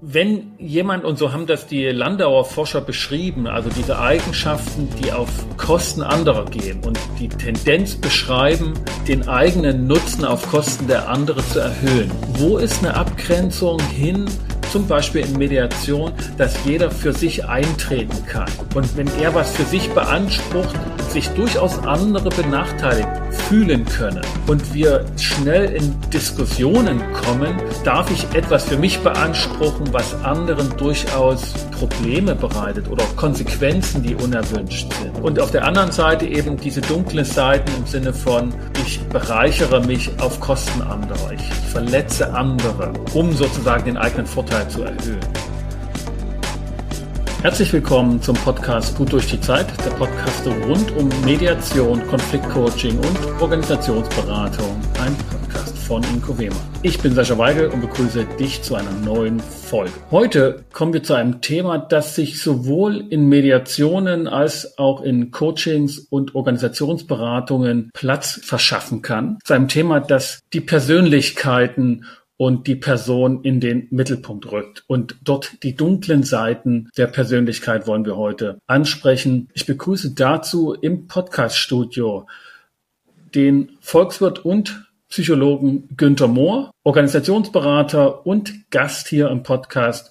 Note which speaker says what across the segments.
Speaker 1: wenn jemand, und so haben das die Landauer Forscher beschrieben, also diese Eigenschaften, die auf Kosten anderer gehen und die Tendenz beschreiben, den eigenen Nutzen auf Kosten der anderen zu erhöhen. Wo ist eine Abgrenzung hin zum Beispiel in Mediation, dass jeder für sich eintreten kann. Und wenn er was für sich beansprucht, sich durchaus andere benachteiligt fühlen können und wir schnell in Diskussionen kommen, darf ich etwas für mich beanspruchen, was anderen durchaus Probleme bereitet oder Konsequenzen, die unerwünscht sind. Und auf der anderen Seite eben diese dunklen Seiten im Sinne von, ich bereichere mich auf Kosten anderer, ich verletze andere, um sozusagen den eigenen Vorteil zu erhöhen. Herzlich willkommen zum Podcast Gut durch die Zeit, der Podcast rund um Mediation, Konfliktcoaching und Organisationsberatung. Ein Podcast von Inko Wehmer. Ich bin Sascha Weigel und begrüße dich zu einer neuen Folge. Heute kommen wir zu einem Thema, das sich sowohl in Mediationen als auch in Coachings und Organisationsberatungen Platz verschaffen kann. Zu einem Thema, das die Persönlichkeiten und die Person in den Mittelpunkt rückt. Und dort die dunklen Seiten der Persönlichkeit wollen wir heute ansprechen. Ich begrüße dazu im Podcaststudio den Volkswirt und Psychologen Günther Mohr, Organisationsberater und Gast hier im Podcast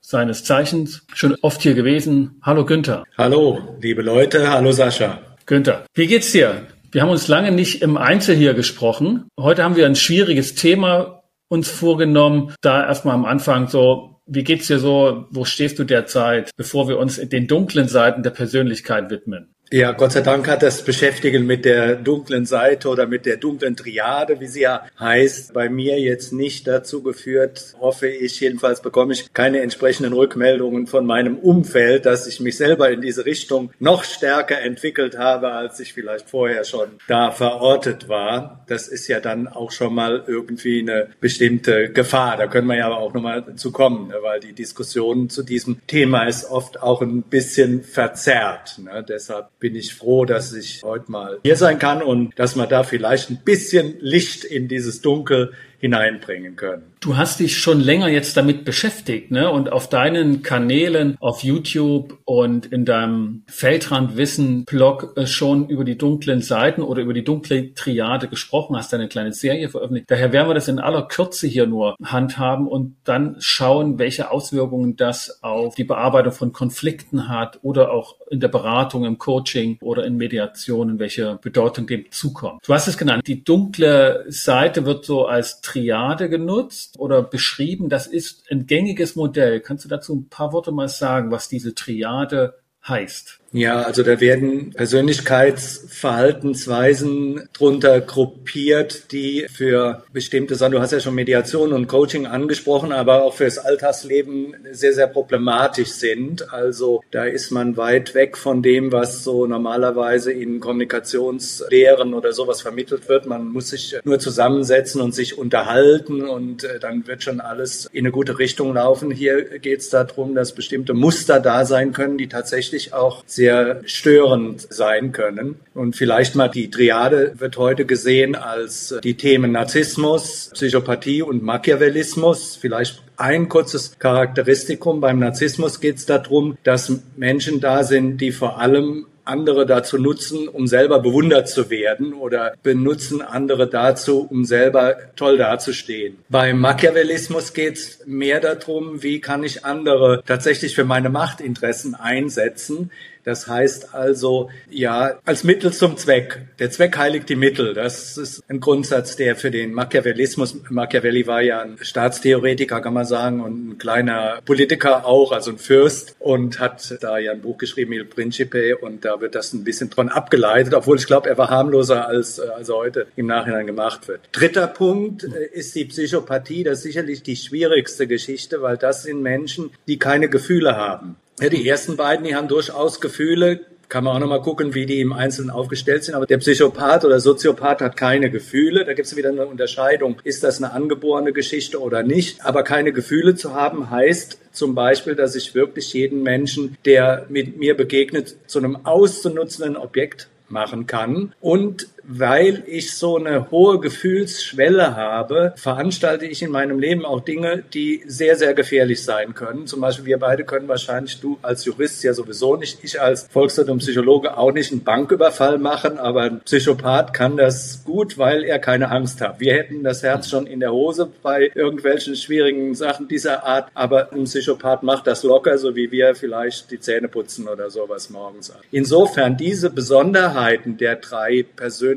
Speaker 1: seines Zeichens. Schon oft hier gewesen. Hallo Günther.
Speaker 2: Hallo, liebe Leute. Hallo Sascha.
Speaker 1: Günther, wie geht's dir? Wir haben uns lange nicht im Einzel hier gesprochen. Heute haben wir ein schwieriges Thema, uns vorgenommen, da erstmal am Anfang so, wie geht's dir so, wo stehst du derzeit, bevor wir uns den dunklen Seiten der Persönlichkeit widmen?
Speaker 2: Ja, Gott sei Dank hat das Beschäftigen mit der dunklen Seite oder mit der dunklen Triade, wie sie ja heißt, bei mir jetzt nicht dazu geführt, hoffe ich, jedenfalls bekomme ich keine entsprechenden Rückmeldungen von meinem Umfeld, dass ich mich selber in diese Richtung noch stärker entwickelt habe, als ich vielleicht vorher schon da verortet war. Das ist ja dann auch schon mal irgendwie eine bestimmte Gefahr. Da können wir ja aber auch nochmal zu kommen, ne, weil die Diskussion zu diesem Thema ist oft auch ein bisschen verzerrt. Ne? Deshalb bin ich froh, dass ich heute mal hier sein kann und dass man da vielleicht ein bisschen Licht in dieses Dunkel hineinbringen können.
Speaker 1: Du hast dich schon länger jetzt damit beschäftigt, ne? Und auf deinen Kanälen auf YouTube und in deinem Feldrandwissen-Blog äh, schon über die dunklen Seiten oder über die dunkle Triade gesprochen hast, eine kleine Serie veröffentlicht. Daher werden wir das in aller Kürze hier nur handhaben und dann schauen, welche Auswirkungen das auf die Bearbeitung von Konflikten hat oder auch in der Beratung, im Coaching oder in Mediationen, welche Bedeutung dem zukommt. Du hast es genannt, die dunkle Seite wird so als Triade genutzt oder beschrieben. Das ist ein gängiges Modell. Kannst du dazu ein paar Worte mal sagen, was diese Triade heißt?
Speaker 2: Ja, also da werden Persönlichkeitsverhaltensweisen drunter gruppiert, die für bestimmte Sachen, du hast ja schon Mediation und Coaching angesprochen, aber auch fürs Alltagsleben sehr, sehr problematisch sind. Also da ist man weit weg von dem, was so normalerweise in Kommunikationslehren oder sowas vermittelt wird. Man muss sich nur zusammensetzen und sich unterhalten und äh, dann wird schon alles in eine gute Richtung laufen. Hier geht es darum, dass bestimmte Muster da sein können, die tatsächlich auch sehr störend sein können. Und vielleicht mal die Triade wird heute gesehen als die Themen Narzissmus, Psychopathie und Machiavellismus. Vielleicht ein kurzes Charakteristikum. Beim Narzissmus geht es darum, dass Menschen da sind, die vor allem andere dazu nutzen, um selber bewundert zu werden oder benutzen andere dazu, um selber toll dazustehen. Beim Machiavellismus geht es mehr darum, wie kann ich andere tatsächlich für meine Machtinteressen einsetzen. Das heißt also, ja, als Mittel zum Zweck. Der Zweck heiligt die Mittel. Das ist ein Grundsatz, der für den Machiavellismus, Machiavelli war ja ein Staatstheoretiker, kann man sagen, und ein kleiner Politiker auch, also ein Fürst, und hat da ja ein Buch geschrieben, Il Principe, und da wird das ein bisschen dran abgeleitet, obwohl ich glaube, er war harmloser, als, als er heute im Nachhinein gemacht wird. Dritter Punkt äh, ist die Psychopathie. Das ist sicherlich die schwierigste Geschichte, weil das sind Menschen, die keine Gefühle haben. Ja, die ersten beiden, die haben durchaus Gefühle, kann man auch nochmal gucken, wie die im Einzelnen aufgestellt sind. Aber der Psychopath oder Soziopath hat keine Gefühle. Da gibt es wieder eine Unterscheidung. Ist das eine angeborene Geschichte oder nicht? Aber keine Gefühle zu haben heißt zum Beispiel, dass ich wirklich jeden Menschen, der mit mir begegnet, zu einem auszunutzenden Objekt machen kann. Und weil ich so eine hohe Gefühlsschwelle habe, veranstalte ich in meinem Leben auch Dinge, die sehr, sehr gefährlich sein können. Zum Beispiel wir beide können wahrscheinlich, du als Jurist ja sowieso nicht, ich als Volkswirt und Psychologe auch nicht einen Banküberfall machen, aber ein Psychopath kann das gut, weil er keine Angst hat. Wir hätten das Herz schon in der Hose bei irgendwelchen schwierigen Sachen dieser Art, aber ein Psychopath macht das locker, so wie wir vielleicht die Zähne putzen oder sowas morgens. Insofern diese Besonderheiten der drei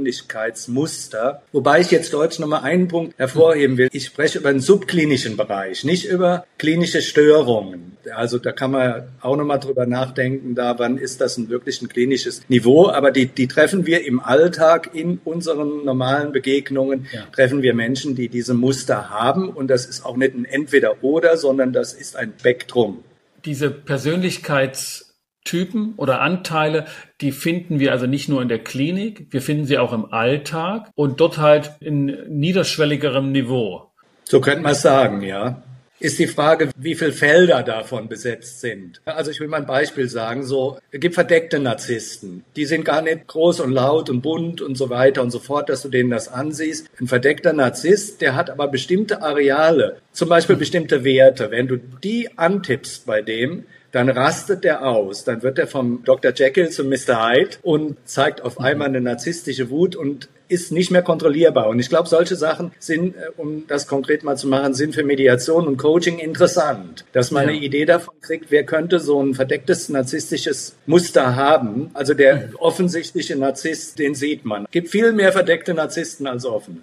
Speaker 2: Persönlichkeitsmuster, wobei ich jetzt deutsch nochmal einen Punkt hervorheben will. Ich spreche über den subklinischen Bereich, nicht über klinische Störungen. Also da kann man auch nochmal drüber nachdenken, da wann ist das ein wirklich ein klinisches Niveau, aber die, die treffen wir im Alltag in unseren normalen Begegnungen, ja. treffen wir Menschen, die diese Muster haben und das ist auch nicht ein Entweder-Oder, sondern das ist ein Spektrum.
Speaker 1: Diese Persönlichkeits Typen oder Anteile, die finden wir also nicht nur in der Klinik, wir finden sie auch im Alltag und dort halt in niederschwelligerem Niveau.
Speaker 2: So könnte man sagen, ja. Ist die Frage, wie viele Felder davon besetzt sind. Also ich will mal ein Beispiel sagen. So, es gibt verdeckte Narzissten. Die sind gar nicht groß und laut und bunt und so weiter und so fort, dass du denen das ansiehst. Ein verdeckter Narzisst, der hat aber bestimmte Areale, zum Beispiel bestimmte Werte. Wenn du die antippst bei dem, dann rastet er aus. Dann wird er vom Dr. Jekyll zum Mr. Hyde und zeigt auf einmal eine narzisstische Wut und ist nicht mehr kontrollierbar. Und ich glaube, solche Sachen sind, äh, um das konkret mal zu machen, sind für Mediation und Coaching interessant. Dass man ja. eine Idee davon kriegt, wer könnte so ein verdecktes narzisstisches Muster haben. Also der offensichtliche Narzisst, den sieht man. Es gibt viel mehr verdeckte Narzissten als offene.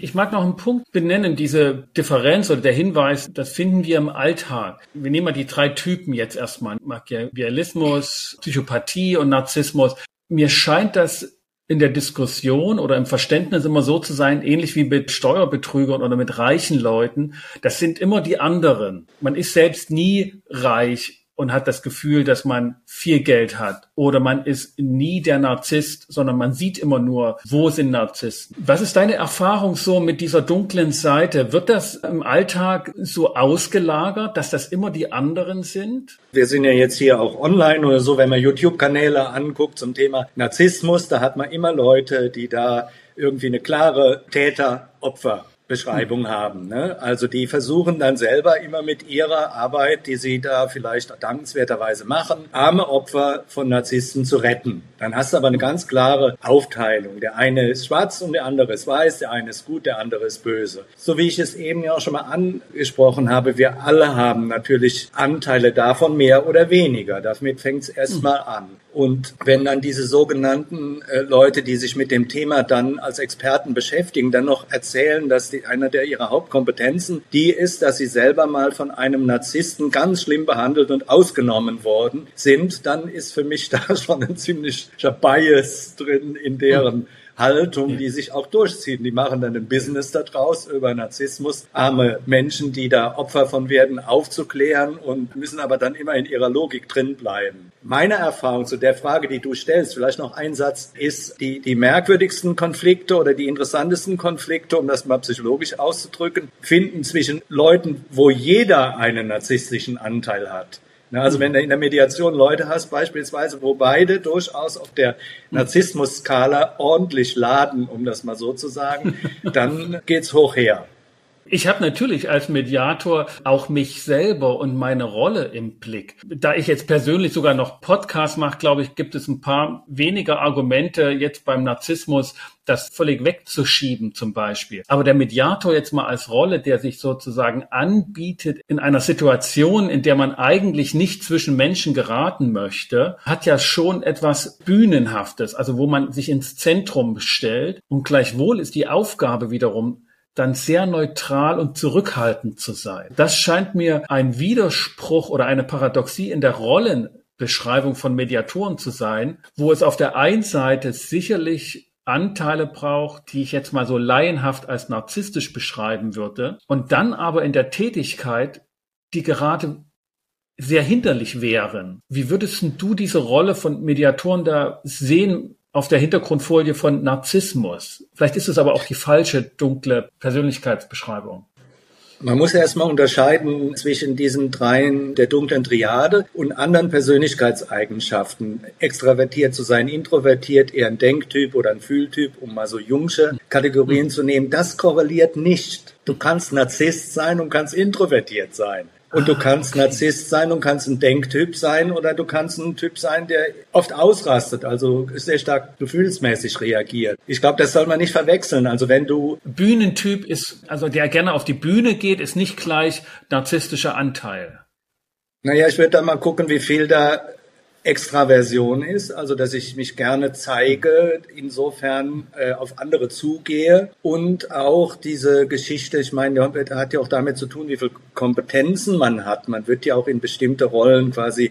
Speaker 1: Ich mag noch einen Punkt benennen, diese Differenz oder der Hinweis, das finden wir im Alltag. Wir nehmen mal die drei Typen jetzt erstmal, Machiavellismus, Psychopathie und Narzissmus. Mir scheint das in der Diskussion oder im Verständnis immer so zu sein, ähnlich wie mit Steuerbetrügern oder mit reichen Leuten. Das sind immer die anderen. Man ist selbst nie reich und hat das Gefühl, dass man viel Geld hat. Oder man ist nie der Narzisst, sondern man sieht immer nur, wo sind Narzissten. Was ist deine Erfahrung so mit dieser dunklen Seite? Wird das im Alltag so ausgelagert, dass das immer die anderen sind?
Speaker 2: Wir sind ja jetzt hier auch online oder so, wenn man YouTube-Kanäle anguckt zum Thema Narzissmus, da hat man immer Leute, die da irgendwie eine klare Täter-Opfer Beschreibung haben. Ne? Also die versuchen dann selber immer mit ihrer Arbeit, die sie da vielleicht dankenswerterweise machen, arme Opfer von Narzissten zu retten. Dann hast du aber eine ganz klare Aufteilung. Der eine ist schwarz und der andere ist weiß, der eine ist gut, der andere ist böse. So wie ich es eben ja auch schon mal angesprochen habe, wir alle haben natürlich Anteile davon, mehr oder weniger. Damit fängt es erstmal hm. an. Und wenn dann diese sogenannten äh, Leute, die sich mit dem Thema dann als Experten beschäftigen, dann noch erzählen, dass die, einer der ihrer Hauptkompetenzen die ist, dass sie selber mal von einem Narzissten ganz schlimm behandelt und ausgenommen worden sind, dann ist für mich da schon ein ziemlicher Bias drin in deren Haltung, die sich auch durchziehen. Die machen dann ein Business daraus über Narzissmus, arme Menschen, die da Opfer von werden, aufzuklären und müssen aber dann immer in ihrer Logik drin bleiben. Meine Erfahrung zu der Frage, die du stellst, vielleicht noch ein Satz, ist die, die merkwürdigsten Konflikte oder die interessantesten Konflikte, um das mal psychologisch auszudrücken, finden zwischen Leuten, wo jeder einen narzisstischen Anteil hat. Also wenn du in der Mediation Leute hast, beispielsweise, wo beide durchaus auf der Narzissmus-Skala ordentlich laden, um das mal so zu sagen, dann geht's hoch her.
Speaker 1: Ich habe natürlich als Mediator auch mich selber und meine Rolle im Blick. Da ich jetzt persönlich sogar noch Podcast mache, glaube ich, gibt es ein paar weniger Argumente jetzt beim Narzissmus, das völlig wegzuschieben zum Beispiel. Aber der Mediator jetzt mal als Rolle, der sich sozusagen anbietet in einer Situation, in der man eigentlich nicht zwischen Menschen geraten möchte, hat ja schon etwas Bühnenhaftes, also wo man sich ins Zentrum stellt. Und gleichwohl ist die Aufgabe wiederum dann sehr neutral und zurückhaltend zu sein. Das scheint mir ein Widerspruch oder eine Paradoxie in der Rollenbeschreibung von Mediatoren zu sein, wo es auf der einen Seite sicherlich Anteile braucht, die ich jetzt mal so laienhaft als narzisstisch beschreiben würde, und dann aber in der Tätigkeit, die gerade sehr hinderlich wären. Wie würdest du diese Rolle von Mediatoren da sehen? Auf der Hintergrundfolie von Narzissmus. Vielleicht ist es aber auch die falsche dunkle Persönlichkeitsbeschreibung.
Speaker 2: Man muss erstmal unterscheiden zwischen diesen dreien der dunklen Triade und anderen Persönlichkeitseigenschaften. Extravertiert zu sein, introvertiert, eher ein Denktyp oder ein Fühltyp, um mal so jungsche Kategorien zu nehmen. Das korreliert nicht. Du kannst Narzisst sein und kannst introvertiert sein. Und du ah, kannst okay. Narzisst sein und kannst ein Denktyp sein oder du kannst ein Typ sein, der oft ausrastet, also sehr stark gefühlsmäßig reagiert. Ich glaube, das soll man nicht verwechseln. Also wenn du
Speaker 1: Bühnentyp ist, also der gerne auf die Bühne geht, ist nicht gleich narzisstischer Anteil.
Speaker 2: Naja, ich würde da mal gucken, wie viel da Extraversion ist, also dass ich mich gerne zeige, insofern äh, auf andere zugehe und auch diese Geschichte, ich meine, hat ja auch damit zu tun, wie viel Kompetenzen man hat. Man wird ja auch in bestimmte Rollen quasi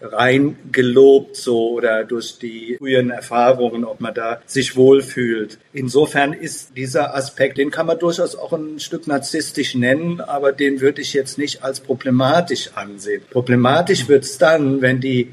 Speaker 2: reingelobt so oder durch die frühen Erfahrungen, ob man da sich wohlfühlt. Insofern ist dieser Aspekt, den kann man durchaus auch ein Stück narzisstisch nennen, aber den würde ich jetzt nicht als problematisch ansehen. Problematisch wird's dann, wenn die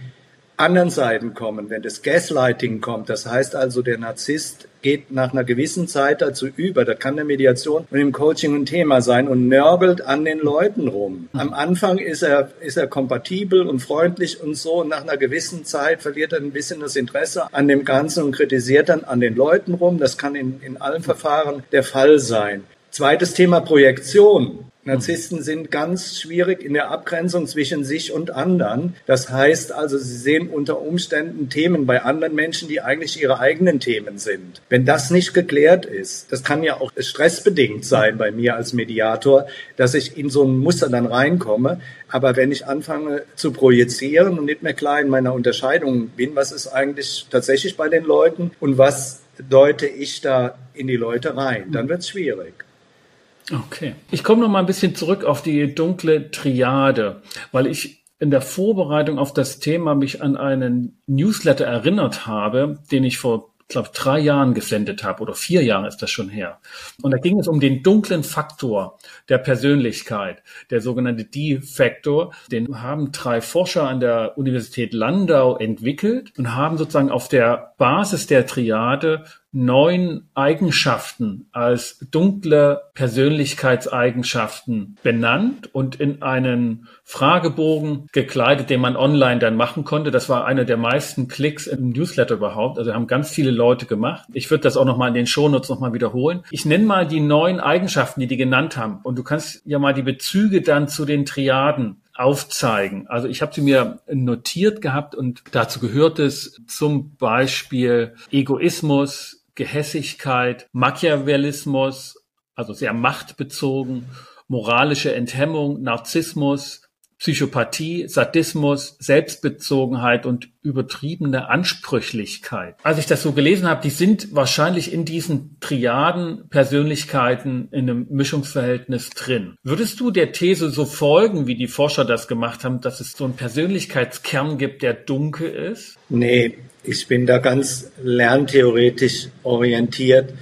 Speaker 2: anderen Seiten kommen, wenn das Gaslighting kommt, das heißt also, der Narzisst geht nach einer gewissen Zeit dazu über, da kann eine Mediation und im Coaching ein Thema sein und nörgelt an den Leuten rum. Am Anfang ist er, ist er kompatibel und freundlich und so und nach einer gewissen Zeit verliert er ein bisschen das Interesse an dem Ganzen und kritisiert dann an den Leuten rum. Das kann in, in allen Verfahren der Fall sein. Zweites Thema Projektion. Narzissten sind ganz schwierig in der Abgrenzung zwischen sich und anderen. Das heißt also, sie sehen unter Umständen Themen bei anderen Menschen, die eigentlich ihre eigenen Themen sind. Wenn das nicht geklärt ist, das kann ja auch stressbedingt sein bei mir als Mediator, dass ich in so ein Muster dann reinkomme. Aber wenn ich anfange zu projizieren und nicht mehr klar in meiner Unterscheidung bin, was ist eigentlich tatsächlich bei den Leuten und was deute ich da in die Leute rein, dann wird es schwierig.
Speaker 1: Okay. Ich komme noch mal ein bisschen zurück auf die dunkle Triade, weil ich in der Vorbereitung auf das Thema mich an einen Newsletter erinnert habe, den ich vor glaube drei Jahren gesendet habe oder vier Jahre ist das schon her. Und da ging es um den dunklen Faktor der Persönlichkeit, der sogenannte D-Faktor. Den haben drei Forscher an der Universität Landau entwickelt und haben sozusagen auf der Basis der Triade neun Eigenschaften als dunkle Persönlichkeitseigenschaften benannt und in einen Fragebogen gekleidet, den man online dann machen konnte. Das war einer der meisten Klicks im Newsletter überhaupt. Also haben ganz viele Leute gemacht. Ich würde das auch nochmal in den Shownotes nochmal wiederholen. Ich nenne mal die neun Eigenschaften, die die genannt haben. Und du kannst ja mal die Bezüge dann zu den Triaden aufzeigen. Also ich habe sie mir notiert gehabt und dazu gehört es zum Beispiel Egoismus, Gehässigkeit, Machiavellismus, also sehr machtbezogen, moralische Enthemmung, Narzissmus, Psychopathie, Sadismus, Selbstbezogenheit und übertriebene Ansprüchlichkeit. Als ich das so gelesen habe, die sind wahrscheinlich in diesen Triaden Persönlichkeiten in einem Mischungsverhältnis drin. Würdest du der These so folgen, wie die Forscher das gemacht haben, dass es so einen Persönlichkeitskern gibt, der dunkel ist?
Speaker 2: Nee, ich bin da ganz lerntheoretisch orientiert.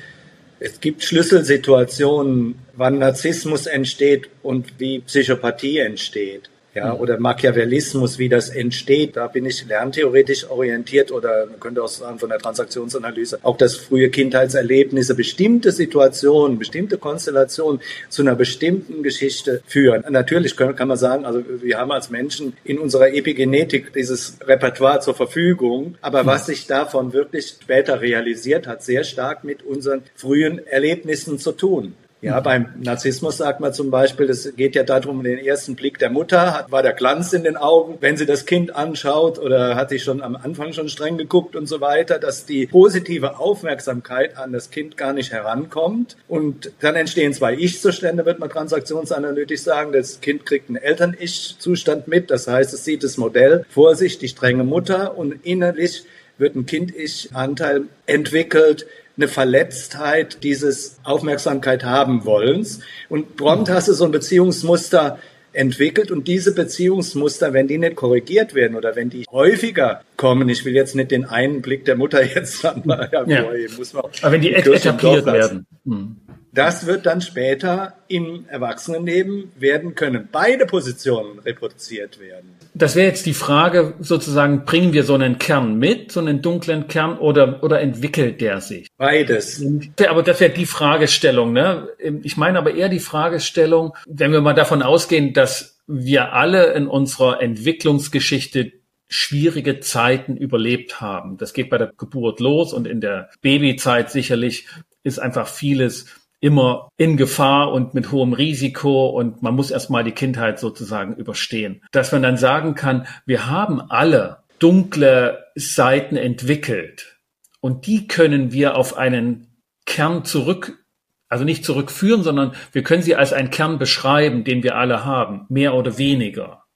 Speaker 2: Es gibt Schlüsselsituationen, wann Narzissmus entsteht und wie Psychopathie entsteht ja, mhm. oder Machiavellismus, wie das entsteht. Da bin ich lerntheoretisch orientiert oder man könnte auch sagen von der Transaktionsanalyse, auch das frühe Kindheitserlebnisse, bestimmte Situationen, bestimmte Konstellationen zu einer bestimmten Geschichte führen. Natürlich kann, kann man sagen, also wir haben als Menschen in unserer Epigenetik dieses Repertoire zur Verfügung, aber was sich davon wirklich später realisiert hat, sehr stark mit unseren frühen Erlebnissen zu tun. Ja, beim Narzissmus sagt man zum Beispiel, es geht ja darum, den ersten Blick der Mutter, hat, war der Glanz in den Augen, wenn sie das Kind anschaut oder hat sie schon am Anfang schon streng geguckt und so weiter, dass die positive Aufmerksamkeit an das Kind gar nicht herankommt. Und dann entstehen zwei Ich-Zustände, wird man transaktionsanalytisch sagen. Das Kind kriegt einen Eltern-Ich-Zustand mit, das heißt, es sieht das Modell vor sich, die strenge Mutter und innerlich wird ein Kind-Ich-Anteil entwickelt, eine Verletztheit dieses Aufmerksamkeit haben wollens. Und prompt hast du so ein Beziehungsmuster entwickelt und diese Beziehungsmuster, wenn die nicht korrigiert werden oder wenn die häufiger kommen. Ich will jetzt nicht den einen Blick der Mutter jetzt dann mal
Speaker 1: hervorheben. Ja. Muss man Aber wenn die, etabliert werden. Hm.
Speaker 2: Das wird dann später im Erwachsenenleben werden können. Beide Positionen reproduziert werden.
Speaker 1: Das wäre jetzt die Frage, sozusagen, bringen wir so einen Kern mit, so einen dunklen Kern, oder, oder entwickelt der sich?
Speaker 2: Beides.
Speaker 1: Aber das wäre die Fragestellung, ne? Ich meine aber eher die Fragestellung, wenn wir mal davon ausgehen, dass wir alle in unserer Entwicklungsgeschichte schwierige Zeiten überlebt haben. Das geht bei der Geburt los und in der Babyzeit sicherlich ist einfach vieles immer in Gefahr und mit hohem Risiko und man muss erstmal die Kindheit sozusagen überstehen. Dass man dann sagen kann, wir haben alle dunkle Seiten entwickelt und die können wir auf einen Kern zurück, also nicht zurückführen, sondern wir können sie als einen Kern beschreiben, den wir alle haben, mehr oder weniger.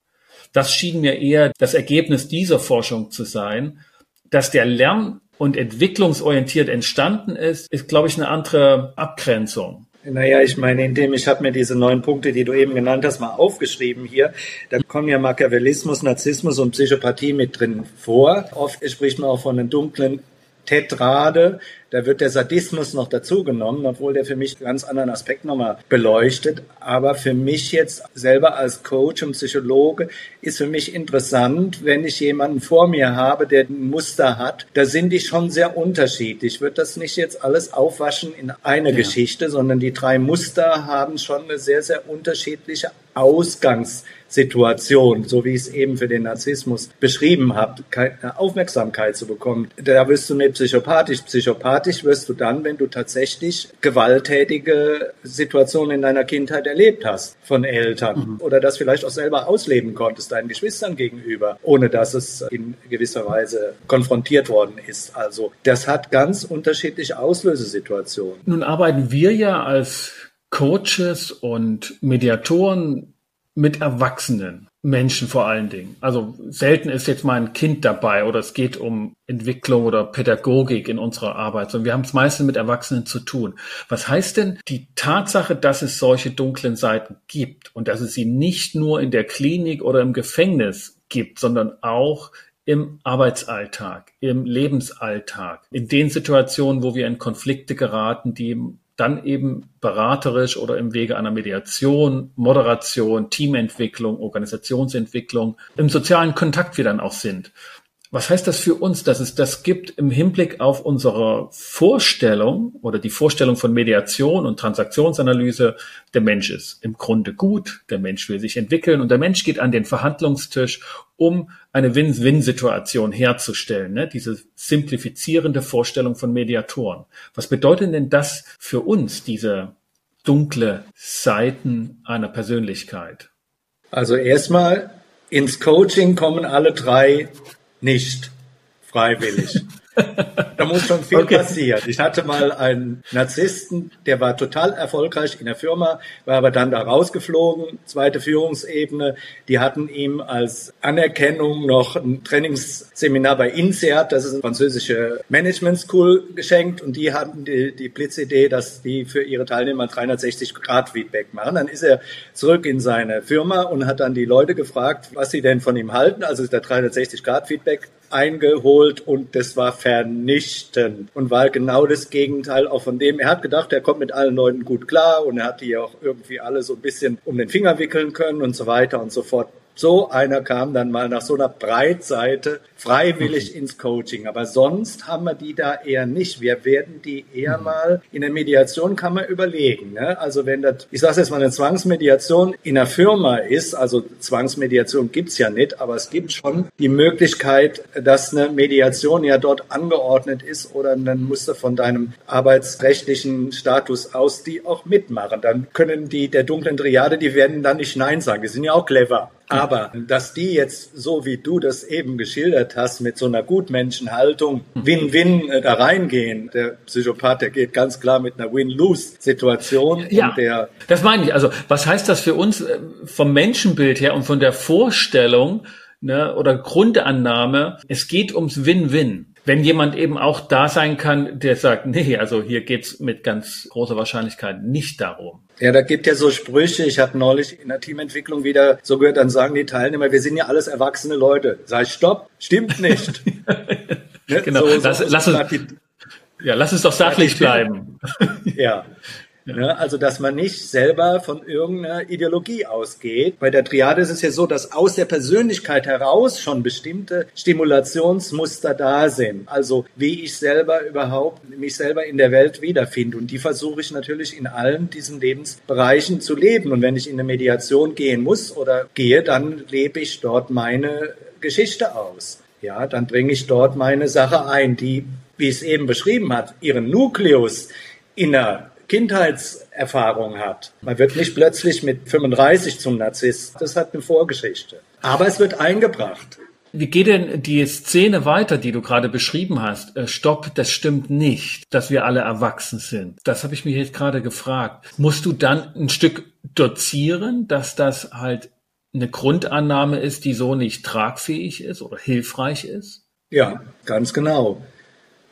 Speaker 1: Das schien mir eher das Ergebnis dieser Forschung zu sein, dass der Lern und entwicklungsorientiert entstanden ist, ist, glaube ich, eine andere Abgrenzung.
Speaker 2: Naja, ich meine, indem ich habe mir diese neun Punkte, die du eben genannt hast, mal aufgeschrieben hier. Da kommen ja Machiavellismus, Narzissmus und Psychopathie mit drin vor. Oft spricht man auch von einem dunklen Tetrade. Da wird der Sadismus noch dazugenommen, obwohl der für mich einen ganz anderen Aspekt nochmal beleuchtet. Aber für mich jetzt selber als Coach und Psychologe ist für mich interessant, wenn ich jemanden vor mir habe, der ein Muster hat, da sind die schon sehr unterschiedlich. Ich würde das nicht jetzt alles aufwaschen in eine ja. Geschichte, sondern die drei Muster haben schon eine sehr, sehr unterschiedliche Ausgangssituation, so wie ich es eben für den Narzissmus beschrieben habe, keine Aufmerksamkeit zu bekommen. Da wirst du nicht psychopathisch. Psychopathisch wirst du dann, wenn du tatsächlich gewalttätige Situationen in deiner Kindheit erlebt hast von Eltern mhm. oder das vielleicht auch selber ausleben konntest deinen Geschwistern gegenüber, ohne dass es in gewisser Weise konfrontiert worden ist. Also das hat ganz unterschiedliche Auslösesituationen.
Speaker 1: Nun arbeiten wir ja als Coaches und Mediatoren mit Erwachsenen, Menschen vor allen Dingen. Also selten ist jetzt mal ein Kind dabei oder es geht um Entwicklung oder Pädagogik in unserer Arbeit, sondern wir haben es meistens mit Erwachsenen zu tun. Was heißt denn die Tatsache, dass es solche dunklen Seiten gibt und dass es sie nicht nur in der Klinik oder im Gefängnis gibt, sondern auch im Arbeitsalltag, im Lebensalltag, in den Situationen, wo wir in Konflikte geraten, die dann eben beraterisch oder im Wege einer Mediation, Moderation, Teamentwicklung, Organisationsentwicklung, im sozialen Kontakt wir dann auch sind. Was heißt das für uns, dass es das gibt im Hinblick auf unsere Vorstellung oder die Vorstellung von Mediation und Transaktionsanalyse? Der Mensch ist im Grunde gut, der Mensch will sich entwickeln und der Mensch geht an den Verhandlungstisch, um eine Win-Win-Situation herzustellen. Ne? Diese simplifizierende Vorstellung von Mediatoren. Was bedeutet denn das für uns, diese dunkle Seiten einer Persönlichkeit?
Speaker 2: Also erstmal ins Coaching kommen alle drei nicht freiwillig. Da muss schon viel okay. passieren. Ich hatte mal einen Narzissten, der war total erfolgreich in der Firma, war aber dann da rausgeflogen, zweite Führungsebene. Die hatten ihm als Anerkennung noch ein Trainingsseminar bei INSEAD, das ist eine französische Management School, geschenkt und die hatten die, die Blitzidee, dass die für ihre Teilnehmer 360 Grad Feedback machen. Dann ist er zurück in seine Firma und hat dann die Leute gefragt, was sie denn von ihm halten. Also ist der 360 Grad Feedback eingeholt und das war vernichtend und war genau das Gegenteil auch von dem. Er hat gedacht, er kommt mit allen Leuten gut klar und er hat die auch irgendwie alle so ein bisschen um den Finger wickeln können und so weiter und so fort. So einer kam dann mal nach so einer Breitseite freiwillig ins Coaching. Aber sonst haben wir die da eher nicht. Wir werden die eher mhm. mal in der Mediation kann man überlegen. Ne? Also wenn das, ich sage jetzt mal, eine Zwangsmediation in einer Firma ist, also Zwangsmediation gibt's ja nicht, aber es gibt schon die Möglichkeit, dass eine Mediation ja dort angeordnet ist oder dann musst du von deinem arbeitsrechtlichen Status aus die auch mitmachen. Dann können die der dunklen Triade, die werden dann nicht Nein sagen. Die sind ja auch clever. Aber dass die jetzt, so wie du das eben geschildert hast, mit so einer Gutmenschenhaltung Win-Win äh, da reingehen, der Psychopath, der geht ganz klar mit einer Win-Lose-Situation.
Speaker 1: Ja, der das meine ich. Also was heißt das für uns äh, vom Menschenbild her und von der Vorstellung, ne, oder Grundannahme, es geht ums Win-Win. Wenn jemand eben auch da sein kann, der sagt, nee, also hier geht's mit ganz großer Wahrscheinlichkeit nicht darum.
Speaker 2: Ja, da gibt ja so Sprüche. Ich habe neulich in der Teamentwicklung wieder so gehört, dann sagen die Teilnehmer, wir sind ja alles erwachsene Leute. Sag ich, stopp, stimmt nicht.
Speaker 1: ne? Genau, so, so, lass, lass, uns, ja, lass es doch sachlich bleiben.
Speaker 2: ja. Ne? Also, dass man nicht selber von irgendeiner Ideologie ausgeht. Bei der Triade ist es ja so, dass aus der Persönlichkeit heraus schon bestimmte Stimulationsmuster da sind. Also, wie ich selber überhaupt mich selber in der Welt wiederfinde. Und die versuche ich natürlich in allen diesen Lebensbereichen zu leben. Und wenn ich in eine Mediation gehen muss oder gehe, dann lebe ich dort meine Geschichte aus. Ja, dann bringe ich dort meine Sache ein, die, wie es eben beschrieben hat, ihren Nukleus in der Kindheitserfahrung hat. Man wird nicht plötzlich mit 35 zum Narzisst. Das hat eine Vorgeschichte. Aber es wird eingebracht.
Speaker 1: Wie geht denn die Szene weiter, die du gerade beschrieben hast? Äh, stopp, das stimmt nicht, dass wir alle erwachsen sind. Das habe ich mich jetzt gerade gefragt. Musst du dann ein Stück dozieren, dass das halt eine Grundannahme ist, die so nicht tragfähig ist oder hilfreich ist?
Speaker 2: Ja, ganz genau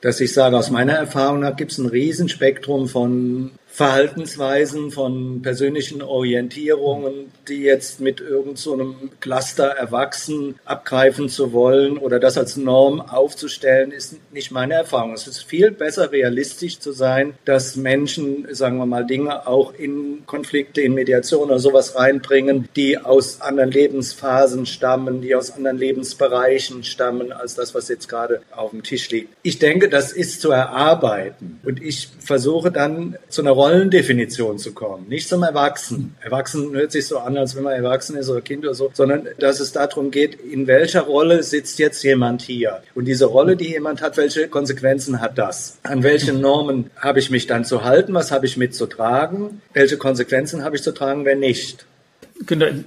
Speaker 2: dass ich sage, aus meiner Erfahrung nach gibt es ein Riesenspektrum von Verhaltensweisen, von persönlichen Orientierungen, die jetzt mit irgendeinem so Cluster erwachsen abgreifen zu wollen oder das als Norm aufzustellen, ist nicht meine Erfahrung. Es ist viel besser realistisch zu sein, dass Menschen, sagen wir mal, Dinge auch in Konflikte, in Mediation oder sowas reinbringen, die aus anderen Lebensphasen stammen, die aus anderen Lebensbereichen stammen, als das, was jetzt gerade auf dem Tisch liegt. Ich denke, das ist zu erarbeiten und ich versuche dann zu einer Rollendefinition zu kommen, nicht zum Erwachsenen. Erwachsen hört sich so an, als wenn man erwachsen ist oder Kind oder so, sondern dass es darum geht, in welcher Rolle sitzt jetzt jemand hier? Und diese Rolle, die jemand hat, welche Konsequenzen hat das? An welchen Normen habe ich mich dann zu halten? Was habe ich mitzutragen? Welche Konsequenzen habe ich zu tragen, wenn nicht?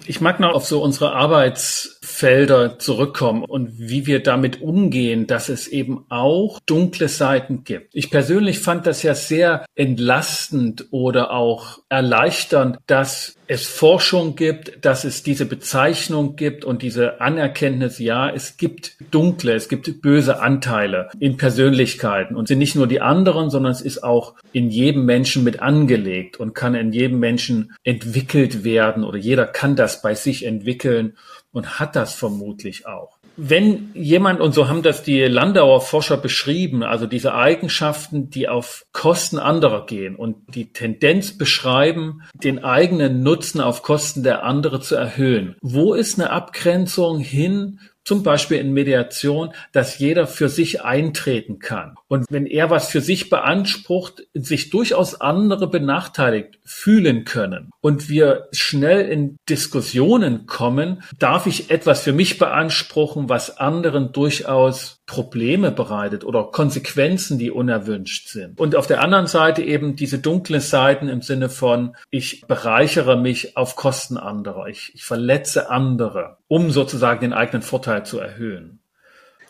Speaker 1: Ich mag noch auf so unsere Arbeitsfelder zurückkommen und wie wir damit umgehen, dass es eben auch dunkle Seiten gibt. Ich persönlich fand das ja sehr entlastend oder auch erleichternd, dass es Forschung gibt, dass es diese Bezeichnung gibt und diese Anerkenntnis, ja, es gibt dunkle, es gibt böse Anteile in Persönlichkeiten und sind nicht nur die anderen, sondern es ist auch in jedem Menschen mit angelegt und kann in jedem Menschen entwickelt werden oder jeder kann das bei sich entwickeln und hat das vermutlich auch wenn jemand, und so haben das die Landauer Forscher beschrieben, also diese Eigenschaften, die auf Kosten anderer gehen und die Tendenz beschreiben, den eigenen Nutzen auf Kosten der andere zu erhöhen. Wo ist eine Abgrenzung hin zum Beispiel in Mediation, dass jeder für sich eintreten kann. Und wenn er was für sich beansprucht, sich durchaus andere benachteiligt fühlen können und wir schnell in Diskussionen kommen, darf ich etwas für mich beanspruchen, was anderen durchaus Probleme bereitet oder Konsequenzen, die unerwünscht sind. Und auf der anderen Seite eben diese dunklen Seiten im Sinne von, ich bereichere mich auf Kosten anderer, ich, ich verletze andere, um sozusagen den eigenen Vorteil zu erhöhen.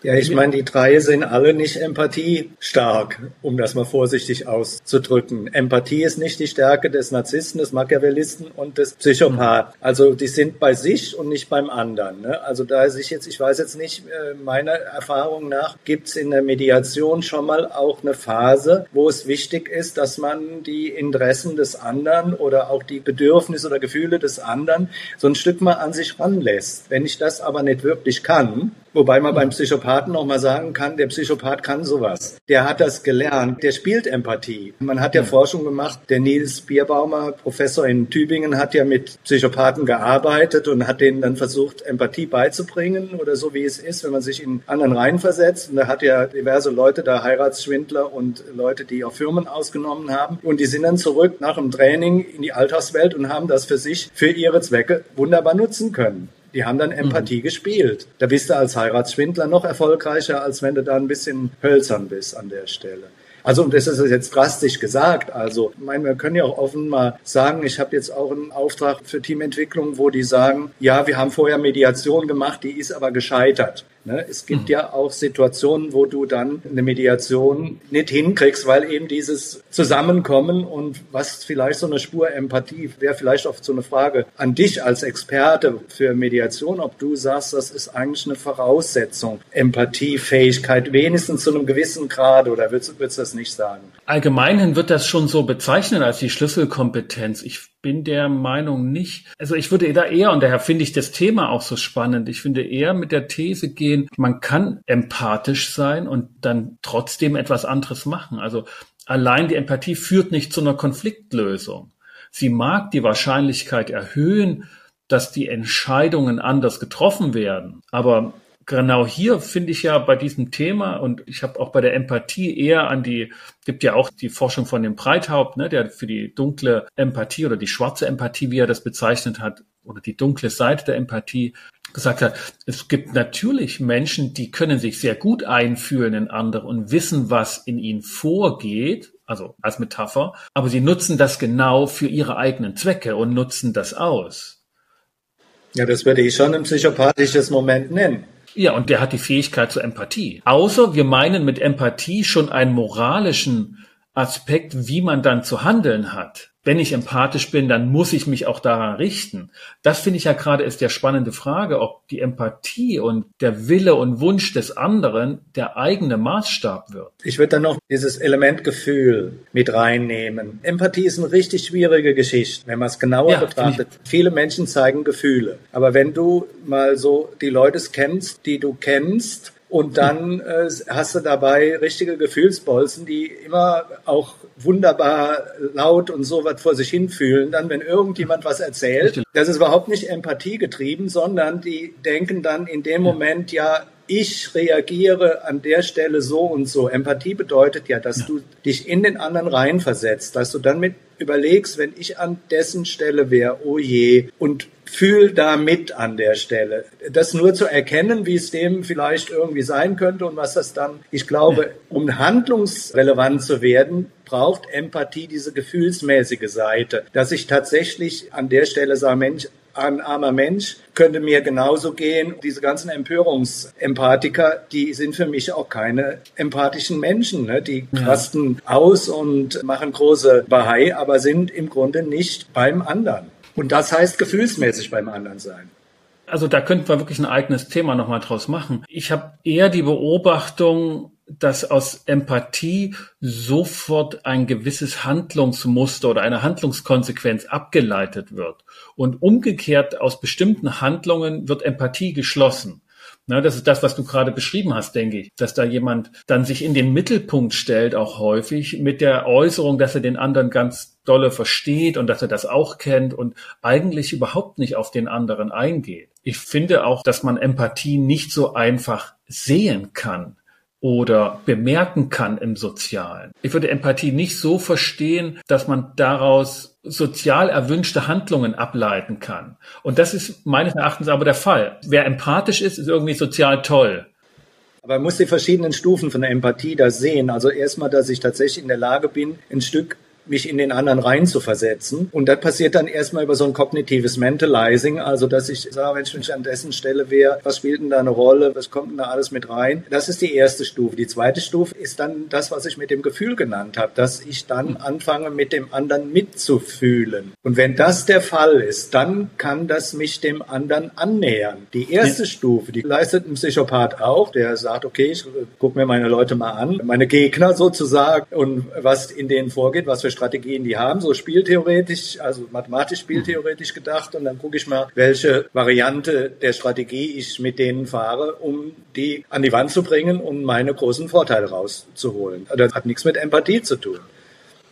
Speaker 2: Ja, ich meine, die drei sind alle nicht empathiestark, um das mal vorsichtig auszudrücken. Empathie ist nicht die Stärke des Narzissten, des Machiavellisten und des Psychopathen. Also die sind bei sich und nicht beim anderen. Ne? Also da sich jetzt, ich weiß jetzt nicht, äh, meiner Erfahrung nach gibt es in der Mediation schon mal auch eine Phase, wo es wichtig ist, dass man die Interessen des anderen oder auch die Bedürfnisse oder Gefühle des anderen so ein Stück mal an sich ranlässt. Wenn ich das aber nicht wirklich kann, Wobei man beim Psychopathen auch mal sagen kann, der Psychopath kann sowas. Der hat das gelernt. Der spielt Empathie. Man hat ja, ja Forschung gemacht. Der Nils Bierbaumer, Professor in Tübingen, hat ja mit Psychopathen gearbeitet und hat denen dann versucht, Empathie beizubringen oder so wie es ist, wenn man sich in anderen reinversetzt. Und da hat ja diverse Leute da, Heiratsschwindler und Leute, die auch Firmen ausgenommen haben. Und die sind dann zurück nach dem Training in die Alltagswelt und haben das für sich, für ihre Zwecke wunderbar nutzen können. Die haben dann Empathie mhm. gespielt. Da bist du als Heiratsschwindler noch erfolgreicher, als wenn du da ein bisschen hölzern bist an der Stelle. Also und das ist jetzt drastisch gesagt. Also ich meine, wir können ja auch offen mal sagen, ich habe jetzt auch einen Auftrag für Teamentwicklung, wo die sagen, ja, wir haben vorher Mediation gemacht, die ist aber gescheitert. Ne? Es gibt ja auch Situationen, wo du dann eine Mediation nicht hinkriegst, weil eben dieses Zusammenkommen und was vielleicht so eine Spur Empathie wäre vielleicht oft so eine Frage an dich als Experte für Mediation, ob du sagst, das ist eigentlich eine Voraussetzung, Empathiefähigkeit, wenigstens zu einem gewissen Grad oder würdest, würdest du das nicht sagen?
Speaker 1: Allgemeinhin wird das schon so bezeichnet als die Schlüsselkompetenz. Ich bin der Meinung nicht. Also ich würde da eher, und daher finde ich das Thema auch so spannend, ich finde eher mit der These gehen, man kann empathisch sein und dann trotzdem etwas anderes machen. Also allein die Empathie führt nicht zu einer Konfliktlösung. Sie mag die Wahrscheinlichkeit erhöhen, dass die Entscheidungen anders getroffen werden. Aber genau hier finde ich ja bei diesem Thema und ich habe auch bei der Empathie eher an die, gibt ja auch die Forschung von dem Breithaupt, ne, der für die dunkle Empathie oder die schwarze Empathie, wie er das bezeichnet hat, oder die dunkle Seite der Empathie gesagt hat, es gibt natürlich Menschen, die können sich sehr gut einfühlen in andere und wissen, was in ihnen vorgeht, also als Metapher, aber sie nutzen das genau für ihre eigenen Zwecke und nutzen das aus.
Speaker 2: Ja, das würde ich schon ein psychopathisches Moment nennen.
Speaker 1: Ja, und der hat die Fähigkeit zur Empathie. Außer wir meinen mit Empathie schon einen moralischen Aspekt, wie man dann zu handeln hat wenn ich empathisch bin, dann muss ich mich auch daran richten. Das finde ich ja gerade ist der spannende Frage, ob die Empathie und der Wille und Wunsch des anderen der eigene Maßstab wird.
Speaker 2: Ich würde dann noch dieses Element Gefühl mit reinnehmen. Empathie ist eine richtig schwierige Geschichte, wenn man es genauer ja, betrachtet. Viele Menschen zeigen Gefühle. Aber wenn du mal so die Leute kennst, die du kennst, und dann äh, hast du dabei richtige Gefühlsbolzen, die immer auch wunderbar laut und so was vor sich hin fühlen. Dann, wenn irgendjemand was erzählt, das ist überhaupt nicht Empathie getrieben, sondern die denken dann in dem Moment, ja, ich reagiere an der Stelle so und so. Empathie bedeutet ja, dass ja. du dich in den anderen reinversetzt, dass du dann mit überlegst, wenn ich an dessen Stelle wäre, oh je, und fühl da mit an der Stelle. Das nur zu erkennen, wie es dem vielleicht irgendwie sein könnte und was das dann, ich glaube, um handlungsrelevant zu werden, braucht Empathie diese gefühlsmäßige Seite, dass ich tatsächlich an der Stelle sage, Mensch, ein armer Mensch könnte mir genauso gehen. Diese ganzen Empörungsempathiker, die sind für mich auch keine empathischen Menschen. Ne? Die rasten ja. aus und machen große Bahai, aber sind im Grunde nicht beim anderen. Und das heißt gefühlsmäßig beim anderen sein.
Speaker 1: Also da könnten wir wirklich ein eigenes Thema nochmal draus machen. Ich habe eher die Beobachtung, dass aus Empathie sofort ein gewisses Handlungsmuster oder eine Handlungskonsequenz abgeleitet wird. Und umgekehrt aus bestimmten Handlungen wird Empathie geschlossen. Na, das ist das, was du gerade beschrieben hast, denke ich, dass da jemand dann sich in den Mittelpunkt stellt, auch häufig mit der Äußerung, dass er den anderen ganz dolle versteht und dass er das auch kennt und eigentlich überhaupt nicht auf den anderen eingeht. Ich finde auch, dass man Empathie nicht so einfach sehen kann oder bemerken kann im Sozialen. Ich würde Empathie nicht so verstehen, dass man daraus sozial erwünschte Handlungen ableiten kann. Und das ist meines Erachtens aber der Fall. Wer empathisch ist, ist irgendwie sozial toll.
Speaker 2: Aber man muss die verschiedenen Stufen von der Empathie da sehen. Also erstmal, dass ich tatsächlich in der Lage bin, ein Stück mich in den anderen rein zu versetzen. Und das passiert dann erstmal über so ein kognitives Mentalizing, also dass ich sage, wenn ich an dessen Stelle wäre, was spielt denn da eine Rolle, was kommt denn da alles mit rein? Das ist die erste Stufe. Die zweite Stufe ist dann das, was ich mit dem Gefühl genannt habe, dass ich dann anfange, mit dem anderen mitzufühlen. Und wenn das der Fall ist, dann kann das mich dem anderen annähern. Die erste ja. Stufe, die leistet ein Psychopath auch, der sagt, okay, ich gucke mir meine Leute mal an, meine Gegner sozusagen und was in denen vorgeht, was für Strategien die haben, so spieltheoretisch, also mathematisch spieltheoretisch gedacht. Und dann gucke ich mal, welche Variante der Strategie ich mit denen fahre, um die an die Wand zu bringen und um meine großen Vorteile rauszuholen. Das hat nichts mit Empathie zu tun.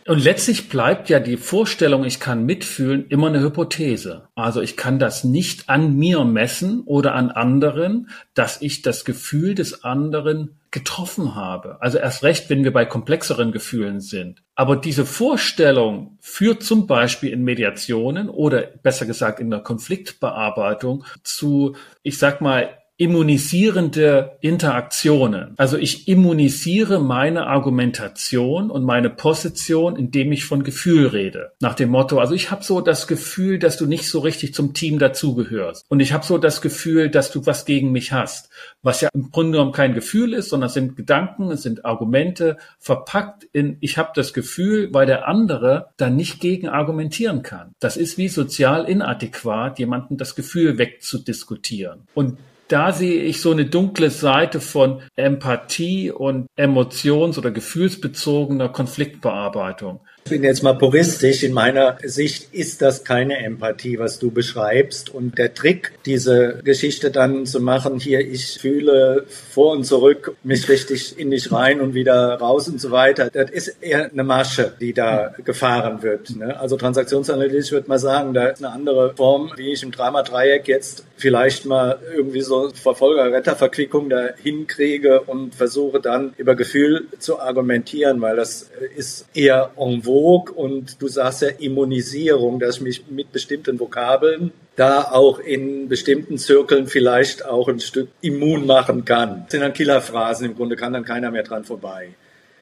Speaker 1: Und letztlich bleibt ja die Vorstellung, ich kann mitfühlen, immer eine Hypothese. Also ich kann das nicht an mir messen oder an anderen, dass ich das Gefühl des anderen getroffen habe. Also erst recht, wenn wir bei komplexeren Gefühlen sind. Aber diese Vorstellung führt zum Beispiel in Mediationen oder besser gesagt in der Konfliktbearbeitung zu, ich sag mal, immunisierende Interaktionen. Also ich immunisiere meine Argumentation und meine Position, indem ich von Gefühl rede. Nach dem Motto, also ich habe so das Gefühl, dass du nicht so richtig zum Team dazugehörst. Und ich habe so das Gefühl, dass du was gegen mich hast. Was ja im Grunde genommen kein Gefühl ist, sondern es sind Gedanken, es sind Argumente verpackt in, ich habe das Gefühl, weil der andere dann nicht gegen argumentieren kann. Das ist wie sozial inadäquat, jemanden das Gefühl wegzudiskutieren. Und da sehe ich so eine dunkle Seite von Empathie und emotions- oder gefühlsbezogener Konfliktbearbeitung.
Speaker 2: Ich bin jetzt mal puristisch. In meiner Sicht ist das keine Empathie, was du beschreibst. Und der Trick, diese Geschichte dann zu machen, hier, ich fühle vor und zurück, mich richtig in dich rein und wieder raus und so weiter, das ist eher eine Masche, die da gefahren wird. Ne? Also transaktionsanalytisch würde man sagen, da ist eine andere Form, wie ich im Drama-Dreieck jetzt vielleicht mal irgendwie so Verfolger-Retter-Verquickung da hinkriege und versuche dann über Gefühl zu argumentieren, weil das ist eher en vogue und du sagst ja Immunisierung, dass ich mich mit bestimmten Vokabeln da auch in bestimmten Zirkeln vielleicht auch ein Stück immun machen kann. Das sind dann Killerphrasen, im Grunde kann dann keiner mehr dran vorbei.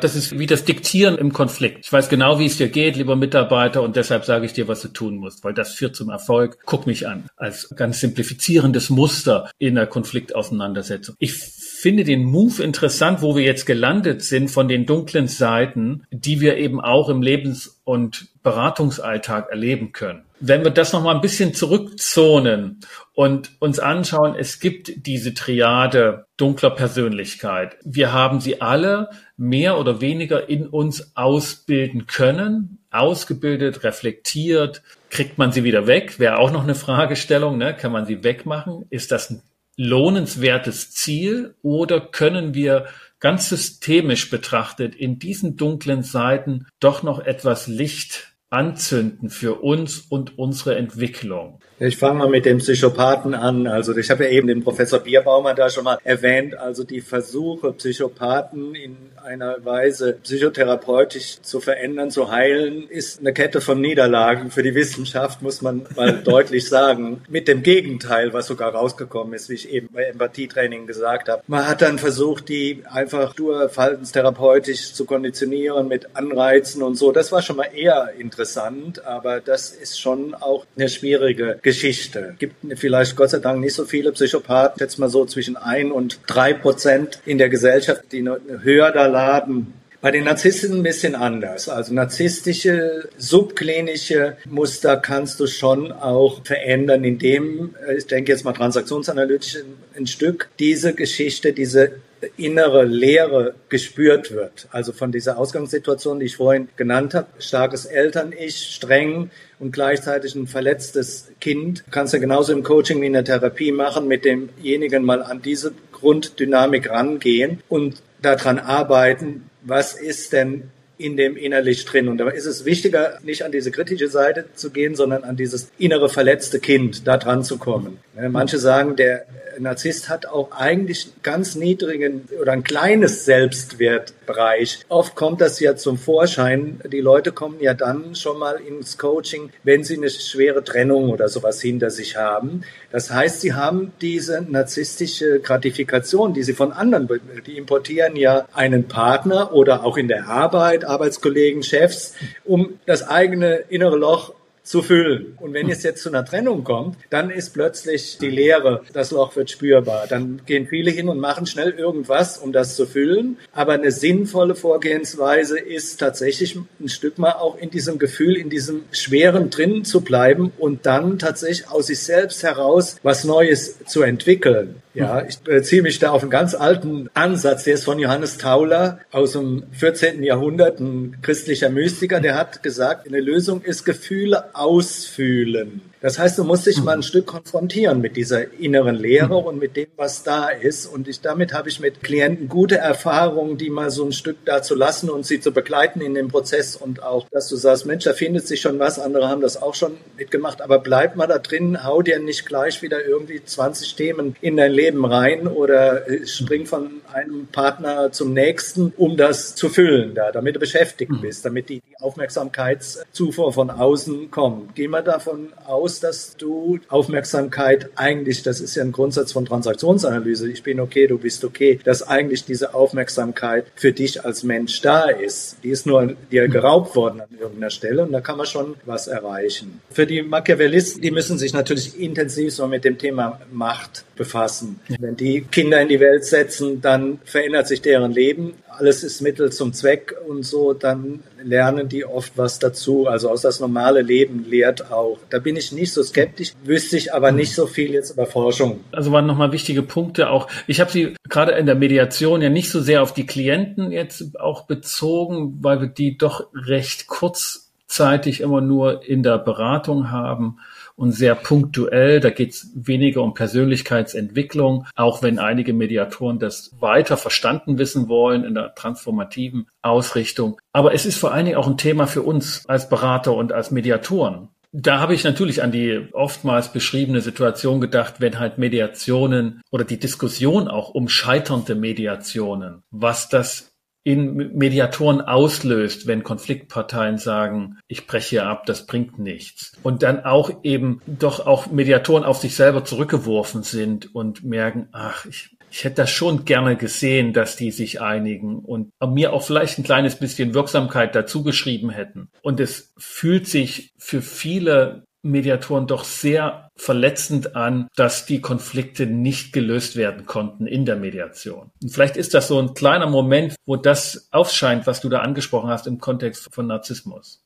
Speaker 1: Das ist wie das Diktieren im Konflikt. Ich weiß genau, wie es dir geht, lieber Mitarbeiter, und deshalb sage ich dir, was du tun musst, weil das führt zum Erfolg. Guck mich an. Als ganz simplifizierendes Muster in der Konfliktauseinandersetzung. Ich finde den Move interessant, wo wir jetzt gelandet sind von den dunklen Seiten, die wir eben auch im Lebens- und Beratungsalltag erleben können. Wenn wir das nochmal ein bisschen zurückzonen und uns anschauen, es gibt diese Triade dunkler Persönlichkeit. Wir haben sie alle mehr oder weniger in uns ausbilden können, ausgebildet, reflektiert. Kriegt man sie wieder weg? Wäre auch noch eine Fragestellung. Ne? Kann man sie wegmachen? Ist das ein lohnenswertes Ziel oder können wir ganz systemisch betrachtet in diesen dunklen Seiten doch noch etwas Licht anzünden für uns und unsere Entwicklung?
Speaker 2: Ich fange mal mit dem Psychopathen an. Also ich habe ja eben den Professor Bierbaumer da schon mal erwähnt. Also die Versuche, Psychopathen in einer Weise psychotherapeutisch zu verändern, zu heilen, ist eine Kette von Niederlagen für die Wissenschaft, muss man mal deutlich sagen. Mit dem Gegenteil, was sogar rausgekommen ist, wie ich eben bei Empathietraining gesagt habe. Man hat dann versucht, die einfach nur verhaltenstherapeutisch zu konditionieren mit Anreizen und so. Das war schon mal eher interessant, aber das ist schon auch eine schwierige Geschichte. Gibt vielleicht Gott sei Dank nicht so viele Psychopathen, jetzt mal so zwischen ein und drei Prozent in der Gesellschaft, die höher da laden. Bei den Narzissten ein bisschen anders. Also narzisstische, subklinische Muster kannst du schon auch verändern, indem, äh, ich denke jetzt mal transaktionsanalytisch ein Stück, diese Geschichte, diese innere Leere gespürt wird. Also von dieser Ausgangssituation, die ich vorhin genannt habe, starkes Eltern-Ich, streng und gleichzeitig ein verletztes Kind, kannst du genauso im Coaching wie in der Therapie machen, mit demjenigen mal an diese Grunddynamik rangehen und daran arbeiten, was ist denn in dem innerlich drin. Und da ist es wichtiger, nicht an diese kritische Seite zu gehen, sondern an dieses innere verletzte Kind, da dran zu kommen. Manche sagen, der Narzisst hat auch eigentlich ganz niedrigen oder ein kleines Selbstwertbereich. Oft kommt das ja zum Vorschein. Die Leute kommen ja dann schon mal ins Coaching, wenn sie eine schwere Trennung oder sowas hinter sich haben. Das heißt, sie haben diese narzisstische Gratifikation, die sie von anderen, die importieren ja einen Partner oder auch in der Arbeit, Arbeitskollegen, Chefs, um das eigene innere Loch zu füllen. Und wenn es jetzt zu einer Trennung kommt, dann ist plötzlich die Leere, das Loch wird spürbar. Dann gehen viele hin und machen schnell irgendwas, um das zu füllen. Aber eine sinnvolle Vorgehensweise ist tatsächlich ein Stück mal auch in diesem Gefühl, in diesem Schweren drin zu bleiben und dann tatsächlich aus sich selbst heraus was Neues zu entwickeln. Ja, ich beziehe mich da auf einen ganz alten Ansatz, der ist von Johannes Tauler aus dem 14. Jahrhundert, ein christlicher Mystiker, der hat gesagt, eine Lösung ist Gefühle ausfühlen. Das heißt, du musst dich mal ein Stück konfrontieren mit dieser inneren Lehre und mit dem, was da ist. Und ich, damit habe ich mit Klienten gute Erfahrungen, die mal so ein Stück da zu lassen und sie zu begleiten in dem Prozess und auch, dass du sagst, Mensch, da findet sich schon was. Andere haben das auch schon mitgemacht. Aber bleib mal da drin, hau dir nicht gleich wieder irgendwie 20 Themen in dein Leben rein oder äh, spring von einem Partner zum nächsten, um das zu füllen da, damit du beschäftigt bist, damit die, die Aufmerksamkeitszufuhr von außen kommt. Geh mal davon aus, aus, dass du Aufmerksamkeit eigentlich, das ist ja ein Grundsatz von Transaktionsanalyse, ich bin okay, du bist okay, dass eigentlich diese Aufmerksamkeit für dich als Mensch da ist. Die ist nur dir geraubt worden an irgendeiner Stelle und da kann man schon was erreichen. Für die Machiavellisten, die müssen sich natürlich intensiv so mit dem Thema Macht befassen. Wenn die Kinder in die Welt setzen, dann verändert sich deren Leben alles ist Mittel zum Zweck und so, dann lernen die oft was dazu. Also aus das normale Leben lehrt auch. Da bin ich nicht so skeptisch, wüsste ich aber nicht so viel jetzt über Forschung.
Speaker 1: Also waren nochmal wichtige Punkte auch. Ich habe sie gerade in der Mediation ja nicht so sehr auf die Klienten jetzt auch bezogen, weil wir die doch recht kurzzeitig immer nur in der Beratung haben und sehr punktuell. Da geht es weniger um Persönlichkeitsentwicklung, auch wenn einige Mediatoren das weiter verstanden wissen wollen in der transformativen Ausrichtung. Aber es ist vor allen Dingen auch ein Thema für uns als Berater und als Mediatoren. Da habe ich natürlich an die oftmals beschriebene Situation gedacht, wenn halt Mediationen oder die Diskussion auch um scheiternde Mediationen, was das in Mediatoren auslöst, wenn Konfliktparteien sagen, ich breche hier ab, das bringt nichts. Und dann auch eben doch auch Mediatoren auf sich selber zurückgeworfen sind und merken, ach, ich, ich hätte das schon gerne gesehen, dass die sich einigen und mir auch vielleicht ein kleines bisschen Wirksamkeit dazu geschrieben hätten. Und es fühlt sich für viele Mediatoren doch sehr verletzend an, dass die Konflikte nicht gelöst werden konnten in der Mediation. Und vielleicht ist das so ein kleiner Moment, wo das aufscheint, was du da angesprochen hast im Kontext von Narzissmus.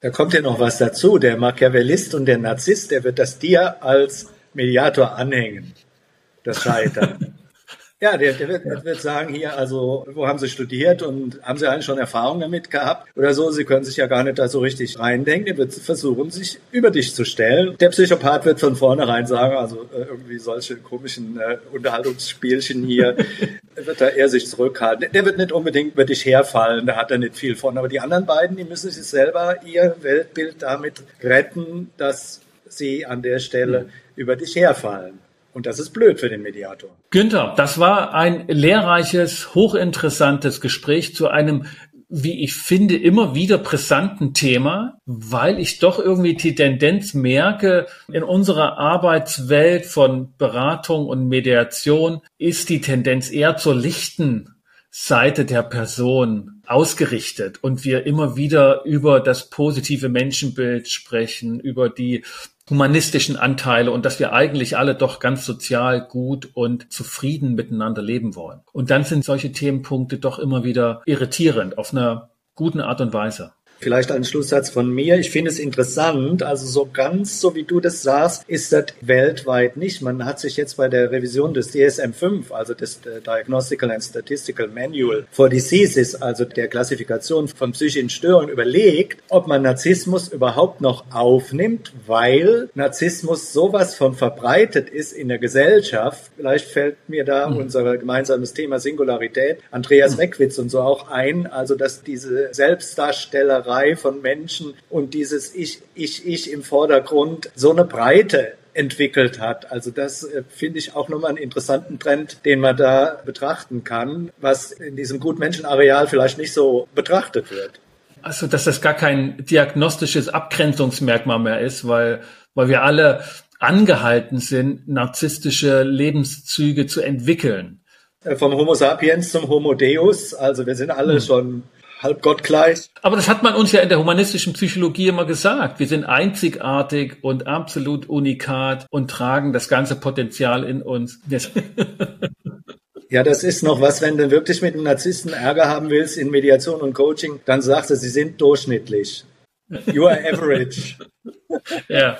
Speaker 2: Da kommt ja noch was dazu. Der Machiavellist und der Narzisst, der wird das dir als Mediator anhängen. Das Scheitern. Ja, der, der, wird, der wird sagen hier, also wo haben Sie studiert und haben Sie eigentlich schon Erfahrung damit gehabt oder so? Sie können sich ja gar nicht da so richtig reindenken. Er wird versuchen, sich über dich zu stellen. Der Psychopath wird von vornherein sagen, also äh, irgendwie solche komischen äh, Unterhaltungsspielchen hier, wird er eher sich zurückhalten. Der wird nicht unbedingt über dich herfallen, da hat er nicht viel von. Aber die anderen beiden, die müssen sich selber ihr Weltbild damit retten, dass sie an der Stelle mhm. über dich herfallen. Und das ist blöd für den Mediator.
Speaker 1: Günther, das war ein lehrreiches, hochinteressantes Gespräch zu einem wie ich finde, immer wieder brisanten Thema, weil ich doch irgendwie die Tendenz merke, in unserer Arbeitswelt von Beratung und Mediation ist die Tendenz eher zur lichten Seite der Person ausgerichtet und wir immer wieder über das positive Menschenbild sprechen, über die humanistischen Anteile und dass wir eigentlich alle doch ganz sozial gut und zufrieden miteinander leben wollen. Und dann sind solche Themenpunkte doch immer wieder irritierend auf einer guten Art und Weise.
Speaker 2: Vielleicht ein Schlusssatz von mir. Ich finde es interessant, also so ganz so wie du das sagst, ist das weltweit nicht. Man hat sich jetzt bei der Revision des DSM-5, also des äh, Diagnostical and Statistical Manual for Diseases, also der Klassifikation von psychischen Störungen, überlegt, ob man Narzissmus überhaupt noch aufnimmt, weil Narzissmus sowas von verbreitet ist in der Gesellschaft. Vielleicht fällt mir da mhm. unser gemeinsames Thema Singularität, Andreas mhm. Reckwitz und so auch ein, also dass diese Selbstdarstellerei Reihe von Menschen und dieses Ich, Ich, Ich im Vordergrund so eine Breite entwickelt hat. Also das äh, finde ich auch nochmal einen interessanten Trend, den man da betrachten kann, was in diesem Gutmenschenareal vielleicht nicht so betrachtet wird.
Speaker 1: Also, dass das gar kein diagnostisches Abgrenzungsmerkmal mehr ist, weil, weil wir alle angehalten sind, narzisstische Lebenszüge zu entwickeln.
Speaker 2: Äh, vom Homo sapiens zum Homo Deus, also wir sind alle hm. schon halb gottgleich.
Speaker 1: Aber das hat man uns ja in der humanistischen Psychologie immer gesagt. Wir sind einzigartig und absolut unikat und tragen das ganze Potenzial in uns.
Speaker 2: Ja, das ist noch was, wenn du wirklich mit einem Narzissten Ärger haben willst in Mediation und Coaching, dann sagst du, sie sind durchschnittlich. You are average.
Speaker 1: ja,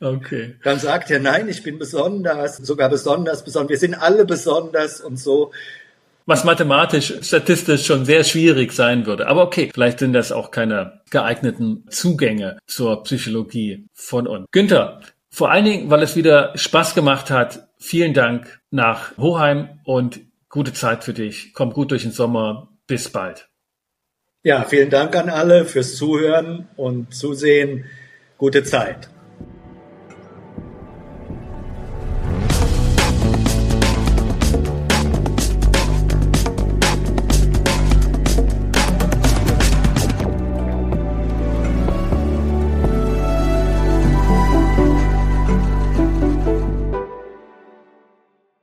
Speaker 1: okay.
Speaker 2: Dann sagt er, nein, ich bin besonders, sogar besonders, besonders. Wir sind alle besonders und so
Speaker 1: was mathematisch, statistisch schon sehr schwierig sein würde. Aber okay, vielleicht sind das auch keine geeigneten Zugänge zur Psychologie von uns. Günther, vor allen Dingen, weil es wieder Spaß gemacht hat, vielen Dank nach Hoheim und gute Zeit für dich. Komm gut durch den Sommer. Bis bald.
Speaker 2: Ja, vielen Dank an alle fürs Zuhören und Zusehen. Gute Zeit.